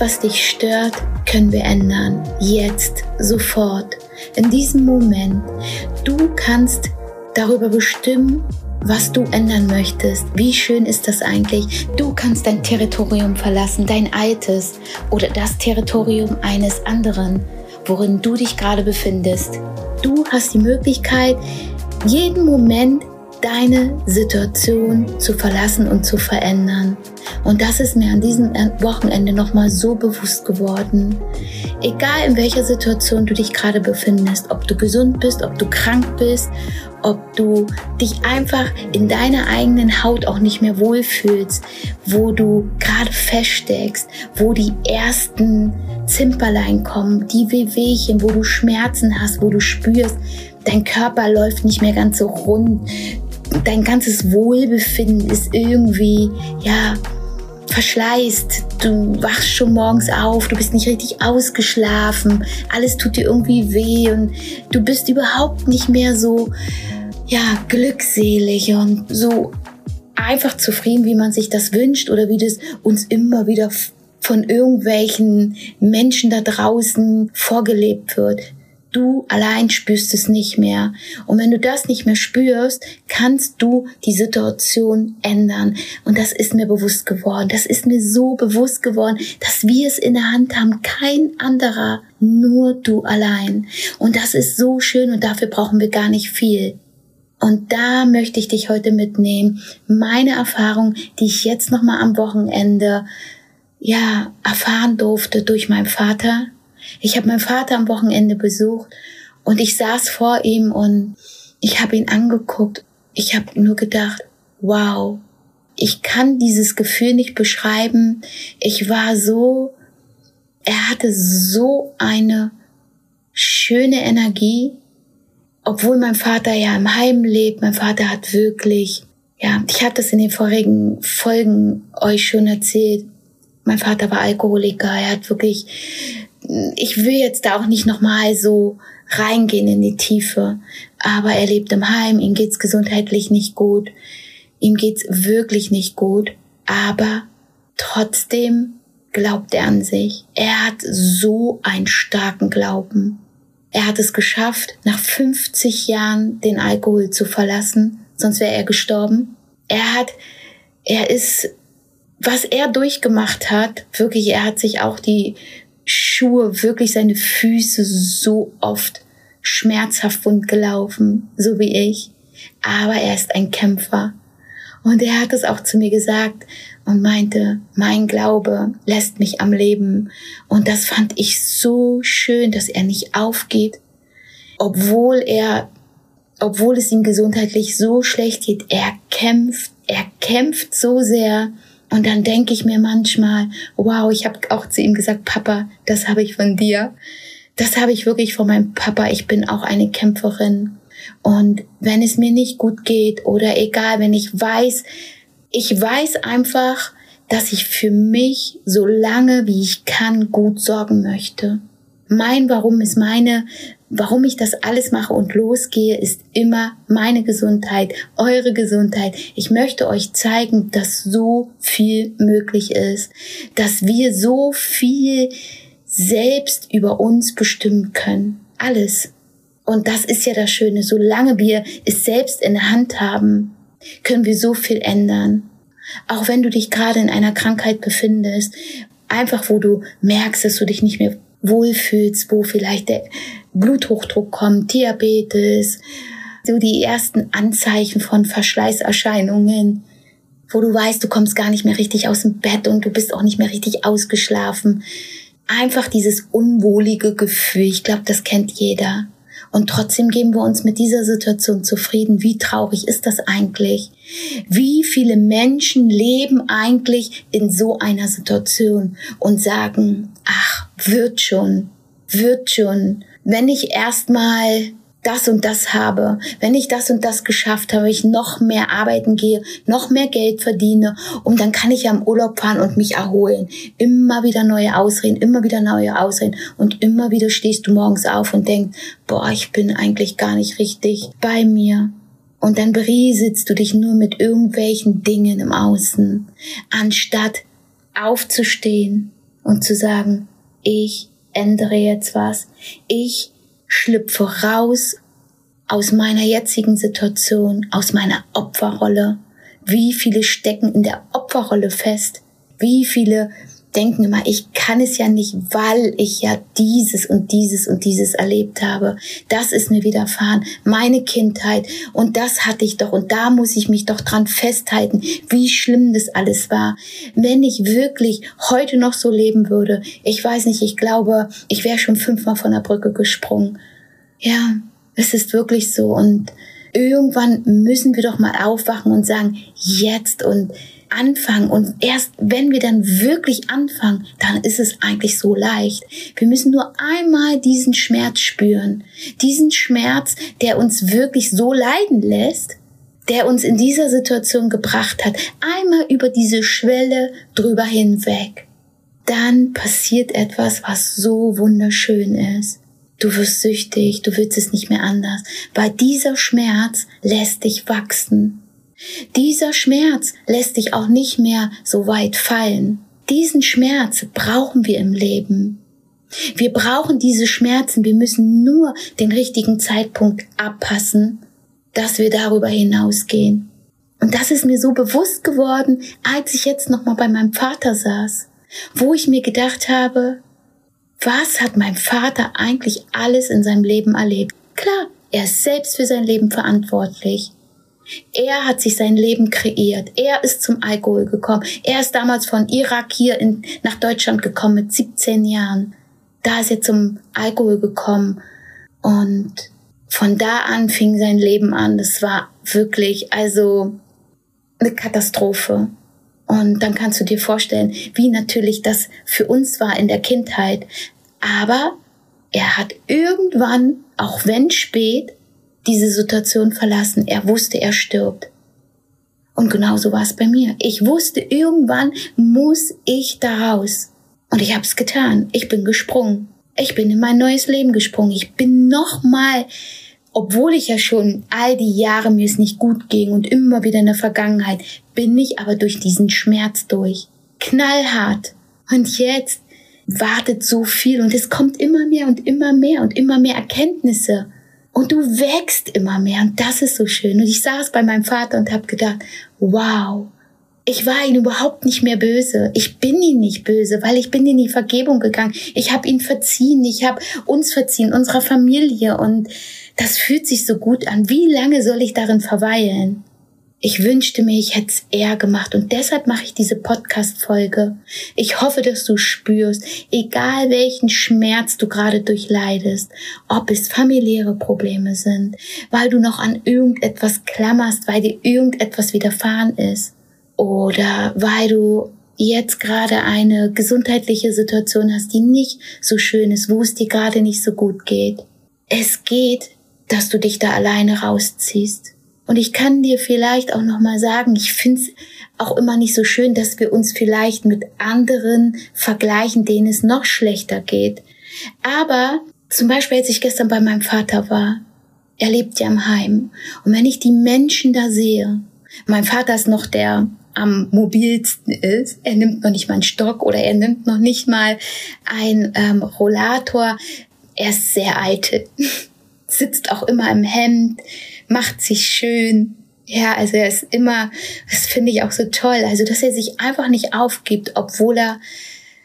was dich stört, können wir ändern. Jetzt, sofort, in diesem Moment. Du kannst darüber bestimmen, was du ändern möchtest. Wie schön ist das eigentlich? Du kannst dein Territorium verlassen, dein altes oder das Territorium eines anderen, worin du dich gerade befindest. Du hast die Möglichkeit, jeden Moment deine Situation zu verlassen und zu verändern. Und das ist mir an diesem Wochenende nochmal so bewusst geworden. Egal in welcher Situation du dich gerade befindest, ob du gesund bist, ob du krank bist, ob du dich einfach in deiner eigenen Haut auch nicht mehr wohlfühlst, wo du gerade feststeckst, wo die ersten Zimperlein kommen, die Wehwehchen, wo du Schmerzen hast, wo du spürst, dein Körper läuft nicht mehr ganz so rund, dein ganzes Wohlbefinden ist irgendwie, ja, verschleißt. Du wachst schon morgens auf, du bist nicht richtig ausgeschlafen, alles tut dir irgendwie weh und du bist überhaupt nicht mehr so, ja, glückselig und so einfach zufrieden, wie man sich das wünscht oder wie das uns immer wieder von irgendwelchen Menschen da draußen vorgelebt wird. Du allein spürst es nicht mehr. Und wenn du das nicht mehr spürst, kannst du die Situation ändern. Und das ist mir bewusst geworden. Das ist mir so bewusst geworden, dass wir es in der Hand haben. Kein anderer, nur du allein. Und das ist so schön und dafür brauchen wir gar nicht viel. Und da möchte ich dich heute mitnehmen. Meine Erfahrung, die ich jetzt nochmal am Wochenende, ja, erfahren durfte durch meinen Vater, ich habe meinen Vater am Wochenende besucht und ich saß vor ihm und ich habe ihn angeguckt. Ich habe nur gedacht, wow, ich kann dieses Gefühl nicht beschreiben. Ich war so, er hatte so eine schöne Energie, obwohl mein Vater ja im Heim lebt. Mein Vater hat wirklich, ja, ich hatte das in den vorigen Folgen euch schon erzählt. Mein Vater war Alkoholiker. Er hat wirklich ich will jetzt da auch nicht nochmal so reingehen in die Tiefe, aber er lebt im Heim, ihm geht's gesundheitlich nicht gut, ihm geht's wirklich nicht gut, aber trotzdem glaubt er an sich. Er hat so einen starken Glauben. Er hat es geschafft, nach 50 Jahren den Alkohol zu verlassen, sonst wäre er gestorben. Er hat, er ist, was er durchgemacht hat, wirklich, er hat sich auch die Schuhe, wirklich seine Füße so oft schmerzhaft wund gelaufen, so wie ich. Aber er ist ein Kämpfer. Und er hat es auch zu mir gesagt und meinte, mein Glaube lässt mich am Leben. Und das fand ich so schön, dass er nicht aufgeht, obwohl er, obwohl es ihm gesundheitlich so schlecht geht. Er kämpft, er kämpft so sehr und dann denke ich mir manchmal, wow, ich habe auch zu ihm gesagt, Papa, das habe ich von dir. Das habe ich wirklich von meinem Papa. Ich bin auch eine Kämpferin. Und wenn es mir nicht gut geht oder egal, wenn ich weiß, ich weiß einfach, dass ich für mich so lange wie ich kann gut sorgen möchte. Mein Warum ist meine warum ich das alles mache und losgehe, ist immer meine Gesundheit, eure Gesundheit. Ich möchte euch zeigen, dass so viel möglich ist, dass wir so viel selbst über uns bestimmen können. Alles. Und das ist ja das Schöne. Solange wir es selbst in der Hand haben, können wir so viel ändern. Auch wenn du dich gerade in einer Krankheit befindest, einfach wo du merkst, dass du dich nicht mehr wohlfühlst, wo vielleicht der Bluthochdruck kommt, Diabetes, so die ersten Anzeichen von Verschleißerscheinungen, wo du weißt, du kommst gar nicht mehr richtig aus dem Bett und du bist auch nicht mehr richtig ausgeschlafen. Einfach dieses unwohlige Gefühl, ich glaube, das kennt jeder. Und trotzdem geben wir uns mit dieser Situation zufrieden. Wie traurig ist das eigentlich? Wie viele Menschen leben eigentlich in so einer Situation und sagen, ach, wird schon, wird schon wenn ich erstmal das und das habe, wenn ich das und das geschafft habe, ich noch mehr arbeiten gehe, noch mehr Geld verdiene und dann kann ich ja im Urlaub fahren und mich erholen. Immer wieder neue Ausreden, immer wieder neue Ausreden und immer wieder stehst du morgens auf und denkst, boah, ich bin eigentlich gar nicht richtig bei mir. Und dann berieselst du dich nur mit irgendwelchen Dingen im Außen, anstatt aufzustehen und zu sagen, ich ändere jetzt was. Ich schlüpfe raus aus meiner jetzigen Situation, aus meiner Opferrolle. Wie viele stecken in der Opferrolle fest? Wie viele denken immer, ich kann es ja nicht, weil ich ja dieses und dieses und dieses erlebt habe. Das ist mir widerfahren, meine Kindheit und das hatte ich doch und da muss ich mich doch dran festhalten, wie schlimm das alles war. Wenn ich wirklich heute noch so leben würde, ich weiß nicht, ich glaube, ich wäre schon fünfmal von der Brücke gesprungen. Ja, es ist wirklich so und irgendwann müssen wir doch mal aufwachen und sagen, jetzt und anfangen. Und erst wenn wir dann wirklich anfangen, dann ist es eigentlich so leicht. Wir müssen nur einmal diesen Schmerz spüren. Diesen Schmerz, der uns wirklich so leiden lässt, der uns in dieser Situation gebracht hat. Einmal über diese Schwelle drüber hinweg. Dann passiert etwas, was so wunderschön ist. Du wirst süchtig, du willst es nicht mehr anders, weil dieser Schmerz lässt dich wachsen. Dieser Schmerz lässt dich auch nicht mehr so weit fallen. Diesen Schmerz brauchen wir im Leben. Wir brauchen diese Schmerzen, wir müssen nur den richtigen Zeitpunkt abpassen, dass wir darüber hinausgehen. Und das ist mir so bewusst geworden, als ich jetzt nochmal bei meinem Vater saß, wo ich mir gedacht habe, was hat mein Vater eigentlich alles in seinem Leben erlebt? Klar, er ist selbst für sein Leben verantwortlich. Er hat sich sein Leben kreiert. Er ist zum Alkohol gekommen. Er ist damals von Irak hier in, nach Deutschland gekommen mit 17 Jahren. Da ist er zum Alkohol gekommen. Und von da an fing sein Leben an. Das war wirklich, also, eine Katastrophe. Und dann kannst du dir vorstellen, wie natürlich das für uns war in der Kindheit. Aber er hat irgendwann, auch wenn spät, diese Situation verlassen. Er wusste, er stirbt. Und genauso war es bei mir. Ich wusste, irgendwann muss ich da raus. Und ich habe es getan. Ich bin gesprungen. Ich bin in mein neues Leben gesprungen. Ich bin nochmal, obwohl ich ja schon all die Jahre mir es nicht gut ging und immer wieder in der Vergangenheit, bin ich aber durch diesen Schmerz durch. Knallhart. Und jetzt wartet so viel und es kommt immer mehr und immer mehr und immer mehr Erkenntnisse. Und du wächst immer mehr und das ist so schön. Und ich saß bei meinem Vater und habe gedacht, wow, ich war ihm überhaupt nicht mehr böse. Ich bin ihm nicht böse, weil ich bin in die Vergebung gegangen. Ich habe ihn verziehen, ich habe uns verziehen, unserer Familie und das fühlt sich so gut an. Wie lange soll ich darin verweilen? Ich wünschte mir, ich hätte es eher gemacht und deshalb mache ich diese Podcast-Folge. Ich hoffe, dass du spürst, egal welchen Schmerz du gerade durchleidest, ob es familiäre Probleme sind, weil du noch an irgendetwas klammerst, weil dir irgendetwas widerfahren ist oder weil du jetzt gerade eine gesundheitliche Situation hast, die nicht so schön ist, wo es dir gerade nicht so gut geht. Es geht, dass du dich da alleine rausziehst und ich kann dir vielleicht auch noch mal sagen, ich finde es auch immer nicht so schön, dass wir uns vielleicht mit anderen vergleichen, denen es noch schlechter geht. Aber zum Beispiel, als ich gestern bei meinem Vater war, er lebt ja im Heim. Und wenn ich die Menschen da sehe, mein Vater ist noch der am mobilsten ist. Er nimmt noch nicht mal einen Stock oder er nimmt noch nicht mal ein ähm, Rollator. Er ist sehr eitel, sitzt auch immer im Hemd, macht sich schön. Ja, also er ist immer, das finde ich auch so toll, also dass er sich einfach nicht aufgibt, obwohl er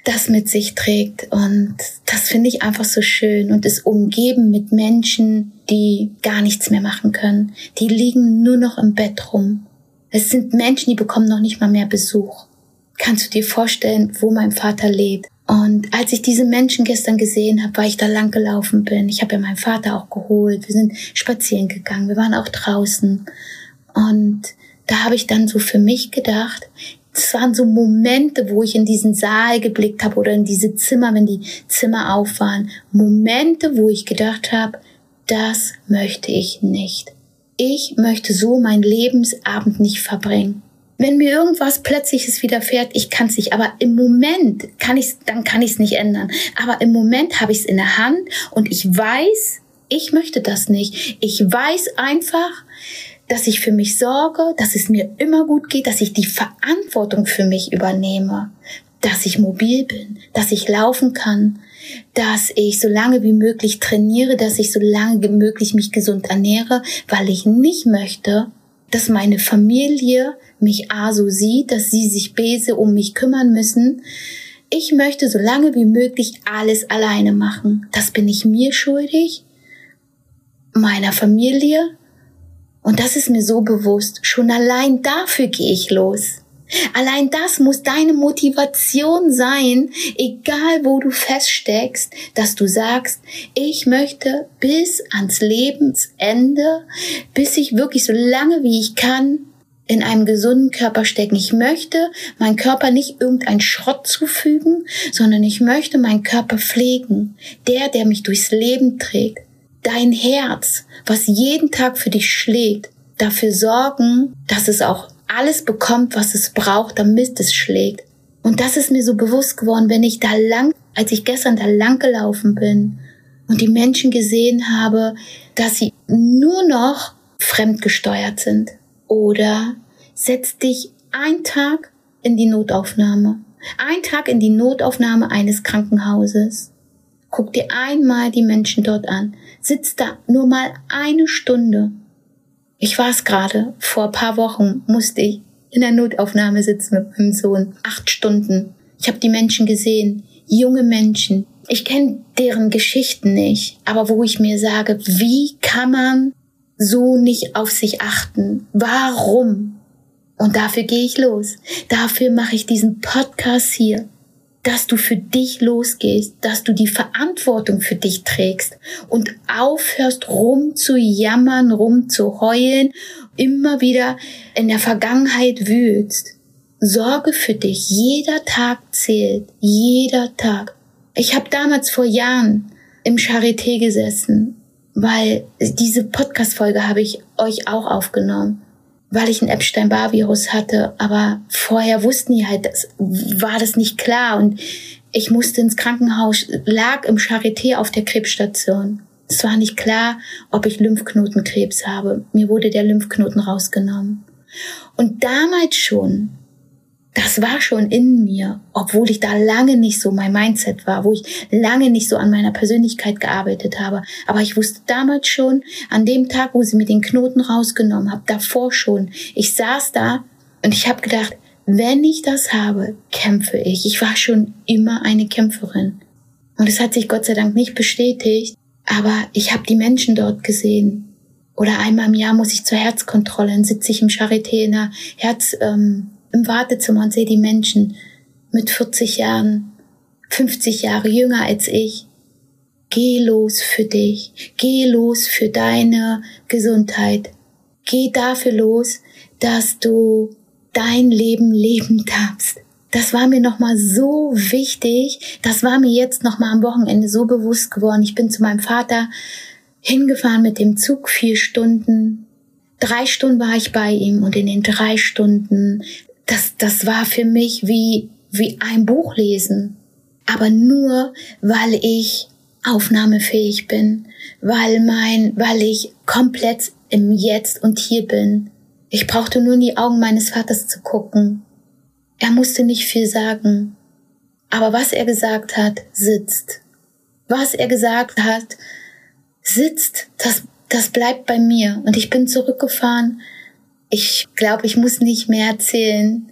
das mit sich trägt. Und das finde ich einfach so schön und ist umgeben mit Menschen, die gar nichts mehr machen können. Die liegen nur noch im Bett rum. Es sind Menschen, die bekommen noch nicht mal mehr Besuch. Kannst du dir vorstellen, wo mein Vater lebt? Und als ich diese Menschen gestern gesehen habe, weil ich da lang gelaufen bin, ich habe ja meinen Vater auch geholt, wir sind spazieren gegangen, wir waren auch draußen. Und da habe ich dann so für mich gedacht, es waren so Momente, wo ich in diesen Saal geblickt habe oder in diese Zimmer, wenn die Zimmer auf waren. Momente, wo ich gedacht habe, das möchte ich nicht. Ich möchte so meinen Lebensabend nicht verbringen wenn mir irgendwas plötzliches widerfährt, ich kann es nicht. Aber im Moment kann ich dann kann ich es nicht ändern. Aber im Moment habe ich es in der Hand und ich weiß, ich möchte das nicht. Ich weiß einfach, dass ich für mich sorge, dass es mir immer gut geht, dass ich die Verantwortung für mich übernehme. dass ich mobil bin, dass ich laufen kann, dass ich so lange wie möglich trainiere, dass ich so lange wie möglich mich gesund ernähre, weil ich nicht möchte, dass meine Familie mich A so sieht, dass sie sich B so um mich kümmern müssen. Ich möchte so lange wie möglich alles alleine machen. Das bin ich mir schuldig, meiner Familie. Und das ist mir so bewusst. Schon allein dafür gehe ich los. Allein das muss deine Motivation sein, egal wo du feststeckst, dass du sagst, ich möchte bis ans Lebensende, bis ich wirklich so lange wie ich kann in einem gesunden Körper stecken. Ich möchte meinen Körper nicht irgendein Schrott zufügen, sondern ich möchte meinen Körper pflegen. Der, der mich durchs Leben trägt. Dein Herz, was jeden Tag für dich schlägt, dafür sorgen, dass es auch alles bekommt, was es braucht, damit es schlägt. Und das ist mir so bewusst geworden, wenn ich da lang, als ich gestern da lang gelaufen bin und die Menschen gesehen habe, dass sie nur noch fremdgesteuert sind. Oder setz dich ein Tag in die Notaufnahme. Ein Tag in die Notaufnahme eines Krankenhauses. Guck dir einmal die Menschen dort an. Sitz da nur mal eine Stunde ich war es gerade, vor paar Wochen musste ich in der Notaufnahme sitzen mit meinem Sohn. Acht Stunden. Ich habe die Menschen gesehen, junge Menschen. Ich kenne deren Geschichten nicht, aber wo ich mir sage, wie kann man so nicht auf sich achten? Warum? Und dafür gehe ich los. Dafür mache ich diesen Podcast hier dass du für dich losgehst, dass du die Verantwortung für dich trägst und aufhörst rum zu jammern, rum zu heulen, immer wieder in der Vergangenheit wühlst. Sorge für dich. Jeder Tag zählt. Jeder Tag. Ich habe damals vor Jahren im Charité gesessen, weil diese Podcast-Folge habe ich euch auch aufgenommen weil ich ein Epstein-Barr-Virus hatte. Aber vorher wussten die halt, das war das nicht klar. Und ich musste ins Krankenhaus, lag im Charité auf der Krebsstation. Es war nicht klar, ob ich Lymphknotenkrebs habe. Mir wurde der Lymphknoten rausgenommen. Und damals schon das war schon in mir, obwohl ich da lange nicht so mein Mindset war, wo ich lange nicht so an meiner Persönlichkeit gearbeitet habe. Aber ich wusste damals schon, an dem Tag, wo sie mir den Knoten rausgenommen haben, davor schon, ich saß da und ich habe gedacht, wenn ich das habe, kämpfe ich. Ich war schon immer eine Kämpferin. Und es hat sich Gott sei Dank nicht bestätigt, aber ich habe die Menschen dort gesehen. Oder einmal im Jahr muss ich zur Herzkontrolle, dann sitze ich im Charité in der Herz, ähm, im Wartezimmer und sehe die Menschen mit 40 Jahren, 50 Jahre jünger als ich. Geh los für dich. Geh los für deine Gesundheit. Geh dafür los, dass du dein Leben leben darfst. Das war mir nochmal so wichtig. Das war mir jetzt nochmal am Wochenende so bewusst geworden. Ich bin zu meinem Vater hingefahren mit dem Zug vier Stunden. Drei Stunden war ich bei ihm und in den drei Stunden das, das war für mich wie, wie ein Buch lesen. Aber nur, weil ich aufnahmefähig bin, weil mein, weil ich komplett im Jetzt und hier bin. Ich brauchte nur in die Augen meines Vaters zu gucken. Er musste nicht viel sagen. Aber was er gesagt hat, sitzt. Was er gesagt hat, sitzt. Das, das bleibt bei mir. Und ich bin zurückgefahren ich glaube, ich muss nicht mehr erzählen,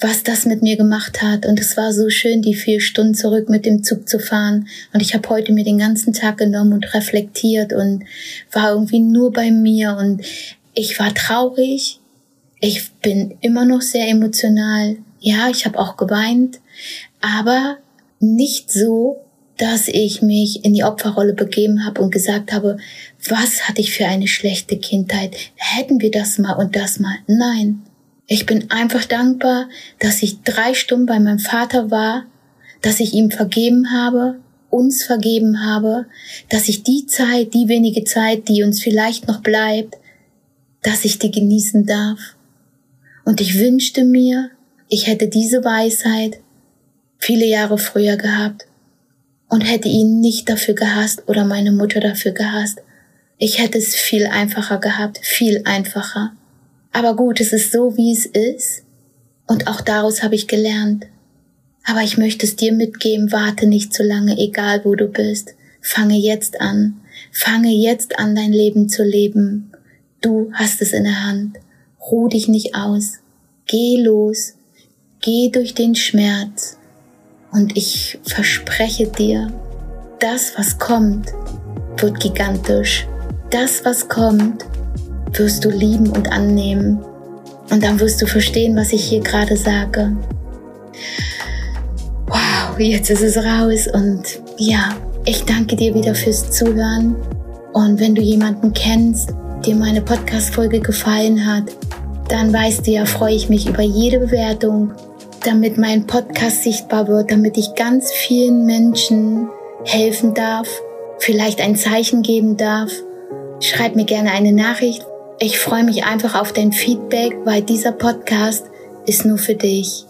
was das mit mir gemacht hat. Und es war so schön, die vier Stunden zurück mit dem Zug zu fahren. Und ich habe heute mir den ganzen Tag genommen und reflektiert und war irgendwie nur bei mir. Und ich war traurig. Ich bin immer noch sehr emotional. Ja, ich habe auch geweint. Aber nicht so, dass ich mich in die Opferrolle begeben habe und gesagt habe, was hatte ich für eine schlechte Kindheit? Hätten wir das mal und das mal? Nein. Ich bin einfach dankbar, dass ich drei Stunden bei meinem Vater war, dass ich ihm vergeben habe, uns vergeben habe, dass ich die Zeit, die wenige Zeit, die uns vielleicht noch bleibt, dass ich die genießen darf. Und ich wünschte mir, ich hätte diese Weisheit viele Jahre früher gehabt und hätte ihn nicht dafür gehasst oder meine Mutter dafür gehasst. Ich hätte es viel einfacher gehabt, viel einfacher. Aber gut, es ist so, wie es ist. Und auch daraus habe ich gelernt. Aber ich möchte es dir mitgeben, warte nicht zu lange, egal wo du bist. Fange jetzt an. Fange jetzt an, dein Leben zu leben. Du hast es in der Hand. Ruh dich nicht aus. Geh los. Geh durch den Schmerz. Und ich verspreche dir, das, was kommt, wird gigantisch. Das, was kommt, wirst du lieben und annehmen. Und dann wirst du verstehen, was ich hier gerade sage. Wow, jetzt ist es raus und ja, ich danke dir wieder fürs Zuhören. Und wenn du jemanden kennst, dir meine Podcast-Folge gefallen hat, dann weißt du ja, freue ich mich über jede Bewertung, damit mein Podcast sichtbar wird, damit ich ganz vielen Menschen helfen darf, vielleicht ein Zeichen geben darf. Schreib mir gerne eine Nachricht. Ich freue mich einfach auf dein Feedback, weil dieser Podcast ist nur für dich.